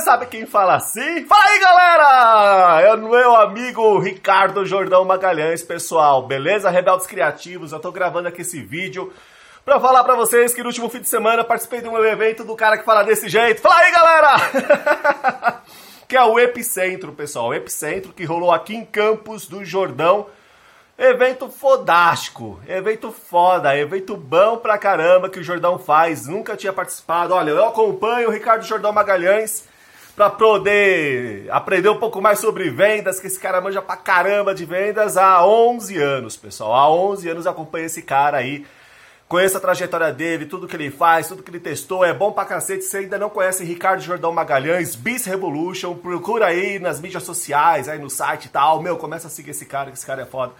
Sabe quem fala assim? Fala aí, galera! É o meu amigo Ricardo Jordão Magalhães, pessoal. Beleza? Rebeldes Criativos, eu tô gravando aqui esse vídeo pra falar pra vocês que no último fim de semana participei de um evento do cara que fala desse jeito. Fala aí, galera! que é o Epicentro, pessoal. O Epicentro que rolou aqui em Campos do Jordão. Evento fodástico, evento foda, evento bom pra caramba que o Jordão faz. Nunca tinha participado. Olha, eu acompanho o Ricardo Jordão Magalhães para poder aprender um pouco mais sobre vendas, que esse cara manja pra caramba de vendas há 11 anos, pessoal. Há 11 anos eu acompanho esse cara aí. Conheço a trajetória dele, tudo que ele faz, tudo que ele testou, é bom pra cacete. Se ainda não conhece Ricardo Jordão Magalhães, Bis Revolution, procura aí nas mídias sociais, aí no site e tal. Meu, começa a seguir esse cara, que esse cara é foda.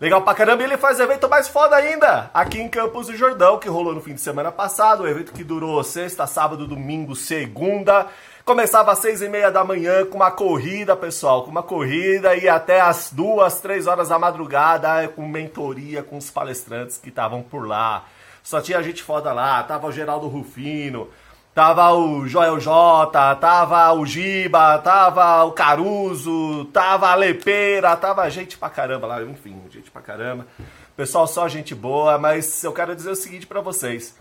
Legal pra caramba, e ele faz evento mais foda ainda, aqui em Campos do Jordão, que rolou no fim de semana passado, um evento que durou sexta, sábado, domingo, segunda, começava às seis e meia da manhã com uma corrida, pessoal, com uma corrida e até às duas, três horas da madrugada, com mentoria com os palestrantes que estavam por lá. Só tinha gente foda lá, tava o Geraldo Rufino, Tava o Joel J, tava o Giba, tava o Caruso, tava a Lepeira, tava gente pra caramba lá, enfim, gente pra caramba. Pessoal, só gente boa, mas eu quero dizer o seguinte para vocês.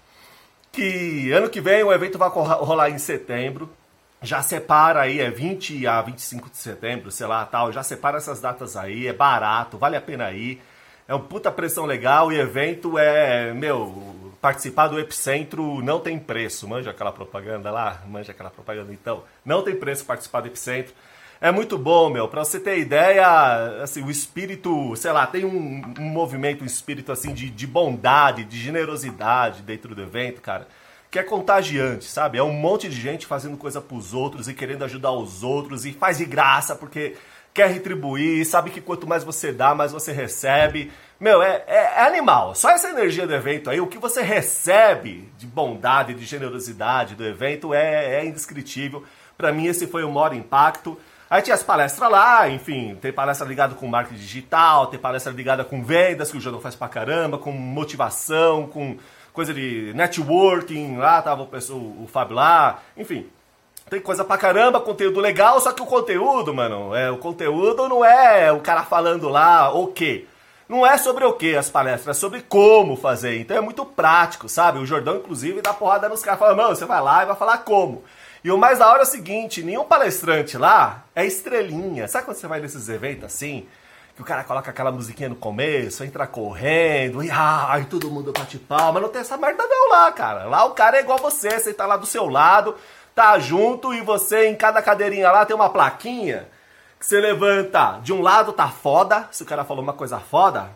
Que ano que vem o evento vai rolar em setembro. Já separa aí, é 20 a 25 de setembro, sei lá, tal. Já separa essas datas aí, é barato, vale a pena ir. É um puta pressão legal e evento é, meu, participar do Epicentro não tem preço. Manja aquela propaganda lá? Manja aquela propaganda então. Não tem preço participar do Epicentro. É muito bom, meu. Pra você ter ideia, assim, o espírito, sei lá, tem um, um movimento, um espírito assim de, de bondade, de generosidade dentro do evento, cara, que é contagiante, sabe? É um monte de gente fazendo coisa pros outros e querendo ajudar os outros e faz de graça porque quer retribuir, sabe que quanto mais você dá, mais você recebe. Meu, é, é, é, animal. Só essa energia do evento aí, o que você recebe de bondade, de generosidade do evento é, é indescritível. Para mim, esse foi o maior impacto. Aí tinha as palestras lá, enfim, tem palestra ligada com marketing digital, tem palestra ligada com vendas, que o Jordão faz pra caramba, com motivação, com coisa de networking, lá tava o, o, o Fábio lá, enfim. Tem coisa pra caramba, conteúdo legal, só que o conteúdo, mano, é, o conteúdo não é o cara falando lá o quê? Não é sobre o que as palestras, é sobre como fazer. Então é muito prático, sabe? O Jordão, inclusive, dá porrada nos caras. Fala, mano, você vai lá e vai falar como. E o mais da hora é o seguinte, nenhum palestrante lá é estrelinha. Sabe quando você vai nesses eventos assim? Que o cara coloca aquela musiquinha no começo, entra correndo, e ai, todo mundo bate palma. Não tem essa merda não lá, cara. Lá o cara é igual você, você tá lá do seu lado, tá junto e você em cada cadeirinha lá tem uma plaquinha que você levanta, de um lado tá foda, se o cara falou uma coisa foda,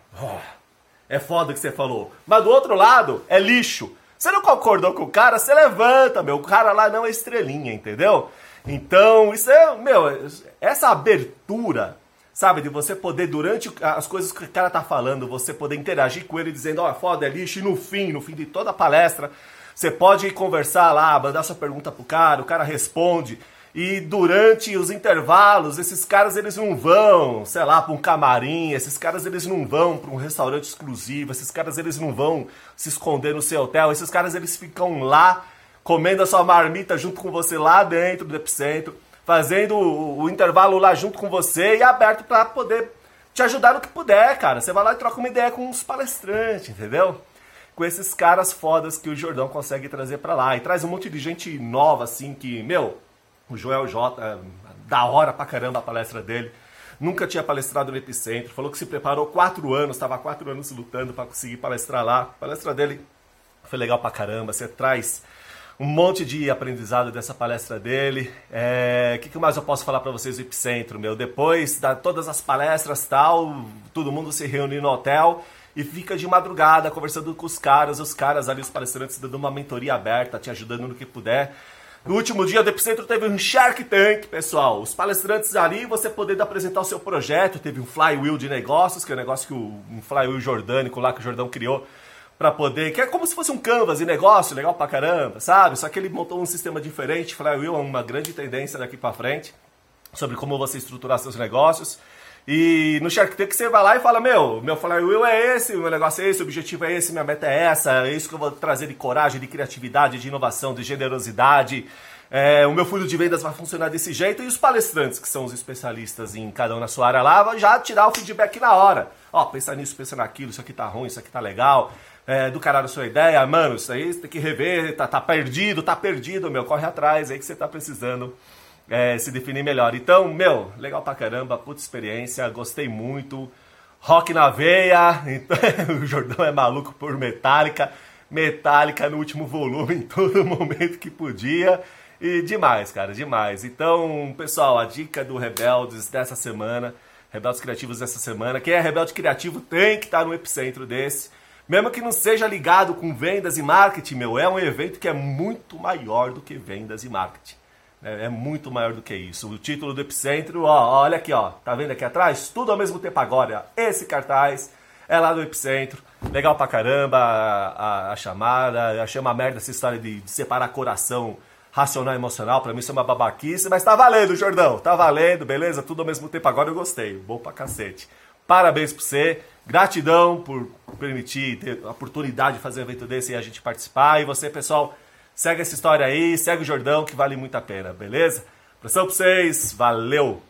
é foda que você falou. Mas do outro lado é lixo. Você não concordou com o cara, você levanta, meu. O cara lá não é estrelinha, entendeu? Então, isso é, meu, essa abertura, sabe, de você poder, durante as coisas que o cara tá falando, você poder interagir com ele dizendo, ó, oh, foda, é lixo, e no fim, no fim de toda a palestra, você pode conversar lá, mandar sua pergunta pro cara, o cara responde. E durante os intervalos, esses caras eles não vão, sei lá, para um camarim, esses caras eles não vão para um restaurante exclusivo, esses caras eles não vão se esconder no seu hotel, esses caras eles ficam lá comendo a sua marmita junto com você lá dentro do epicentro, fazendo o, o intervalo lá junto com você e aberto para poder te ajudar no que puder, cara. Você vai lá e troca uma ideia com os palestrantes, entendeu? Com esses caras fodas que o Jordão consegue trazer para lá. E traz um monte de gente nova, assim, que, meu, o Joel J, é, da hora pra caramba a palestra dele. Nunca tinha palestrado no Epicentro. Falou que se preparou quatro anos, estava quatro anos lutando para conseguir palestrar lá. A palestra dele foi legal pra caramba. Você traz um monte de aprendizado dessa palestra dele. O é, que, que, mais eu posso falar para vocês do Epicentro, meu? Depois de todas as palestras tal, todo mundo se reúne no hotel e fica de madrugada conversando com os caras, os caras ali, os palestrantes, dando uma mentoria aberta, te ajudando no que puder. No último dia do Epicentro teve um Shark Tank, pessoal. Os palestrantes ali, você podendo apresentar o seu projeto. Teve um Flywheel de negócios, que é um negócio que o um Flywheel jordânico lá que o Jordão criou para poder, que é como se fosse um canvas de negócio, legal pra caramba, sabe? Só que ele montou um sistema diferente. Flywheel é uma grande tendência daqui para frente sobre como você estruturar seus negócios. E no Shark Tank você vai lá e fala, meu, meu flywheel é esse, meu negócio é esse, o objetivo é esse, minha meta é essa, é isso que eu vou trazer de coragem, de criatividade, de inovação, de generosidade. É, o meu funil de vendas vai funcionar desse jeito e os palestrantes, que são os especialistas em cada um na sua área lá, vão já tirar o feedback na hora. Ó, pensa nisso, pensa naquilo, isso aqui tá ruim, isso aqui tá legal. É, do caralho a sua ideia, mano, isso aí você tem que rever, tá, tá perdido, tá perdido, meu, corre atrás aí que você tá precisando é, se definir melhor. Então, meu, legal pra caramba, puta experiência, gostei muito. Rock na veia, então, o Jordão é maluco por Metallica, Metallica no último volume, em todo momento que podia. E demais, cara, demais. Então, pessoal, a dica do Rebeldes dessa semana, Rebeldes Criativos dessa semana, quem é Rebelde Criativo tem que estar no epicentro desse. Mesmo que não seja ligado com vendas e marketing, meu, é um evento que é muito maior do que vendas e marketing. É, é, muito maior do que isso. O título do Epicentro, ó, olha aqui, ó. Tá vendo aqui atrás? Tudo ao mesmo tempo agora. Esse cartaz é lá do Epicentro. Legal pra caramba a, a, a chamada. Eu achei uma merda essa história de, de separar coração racional e emocional. Pra mim isso é uma babaquice, mas tá valendo, Jordão. Tá valendo, beleza? Tudo ao mesmo tempo agora eu gostei. Bom pra cacete. Parabéns pra você. Gratidão por permitir ter a oportunidade de fazer um evento desse e a gente participar. E você, pessoal, Segue essa história aí, segue o Jordão que vale muito a pena, beleza? Pressão pra vocês, valeu!